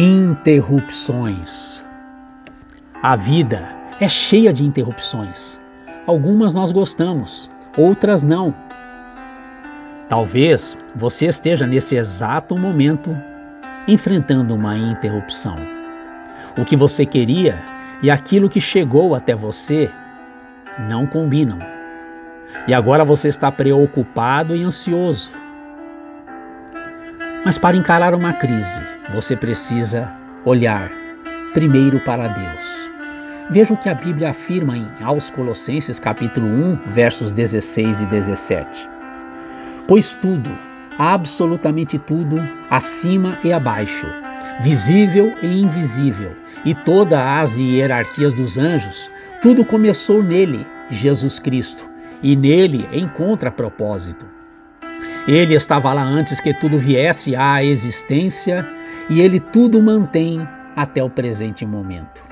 Interrupções. A vida é cheia de interrupções. Algumas nós gostamos, outras não. Talvez você esteja nesse exato momento enfrentando uma interrupção. O que você queria e aquilo que chegou até você não combinam. E agora você está preocupado e ansioso. Mas para encarar uma crise, você precisa olhar primeiro para Deus. Veja o que a Bíblia afirma em aos Colossenses capítulo 1, versos 16 e 17. Pois tudo, absolutamente tudo, acima e abaixo, visível e invisível, e todas as hierarquias dos anjos, tudo começou nele, Jesus Cristo, e nele encontra propósito. Ele estava lá antes que tudo viesse à existência e ele tudo mantém até o presente momento.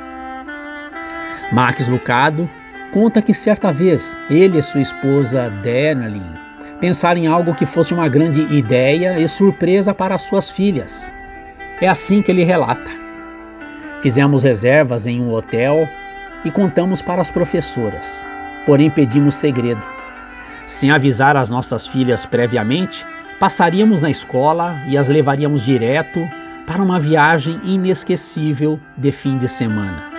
Max Lucado conta que certa vez ele e sua esposa Denalyn pensaram em algo que fosse uma grande ideia e surpresa para suas filhas. É assim que ele relata. Fizemos reservas em um hotel e contamos para as professoras, porém pedimos segredo. Sem avisar as nossas filhas previamente, passaríamos na escola e as levaríamos direto para uma viagem inesquecível de fim de semana.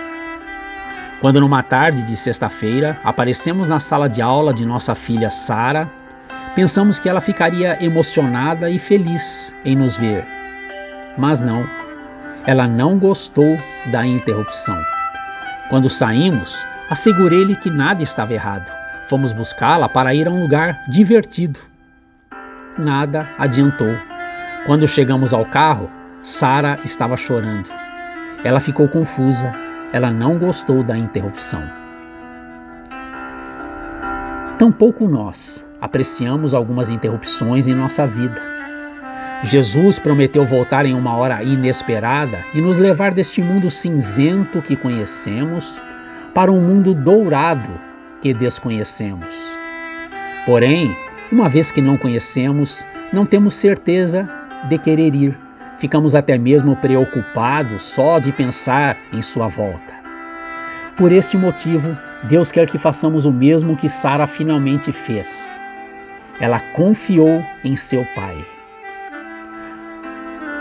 Quando numa tarde de sexta-feira aparecemos na sala de aula de nossa filha Sara, pensamos que ela ficaria emocionada e feliz em nos ver. Mas não, ela não gostou da interrupção. Quando saímos, assegurei-lhe que nada estava errado. Fomos buscá-la para ir a um lugar divertido. Nada adiantou. Quando chegamos ao carro, Sara estava chorando. Ela ficou confusa. Ela não gostou da interrupção. Tampouco nós apreciamos algumas interrupções em nossa vida. Jesus prometeu voltar em uma hora inesperada e nos levar deste mundo cinzento que conhecemos para um mundo dourado que desconhecemos. Porém, uma vez que não conhecemos, não temos certeza de querer ir ficamos até mesmo preocupados só de pensar em sua volta. Por este motivo, Deus quer que façamos o mesmo que Sara finalmente fez. Ela confiou em seu pai.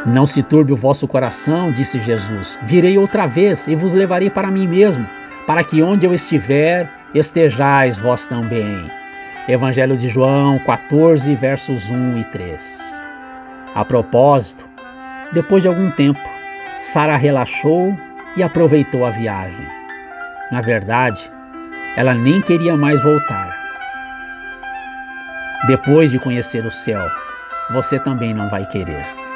Não se turbe o vosso coração, disse Jesus. Virei outra vez e vos levarei para mim mesmo, para que onde eu estiver, estejais vós também. Evangelho de João 14, versos 1 e 3. A propósito, depois de algum tempo, Sara relaxou e aproveitou a viagem. Na verdade, ela nem queria mais voltar. Depois de conhecer o céu, você também não vai querer.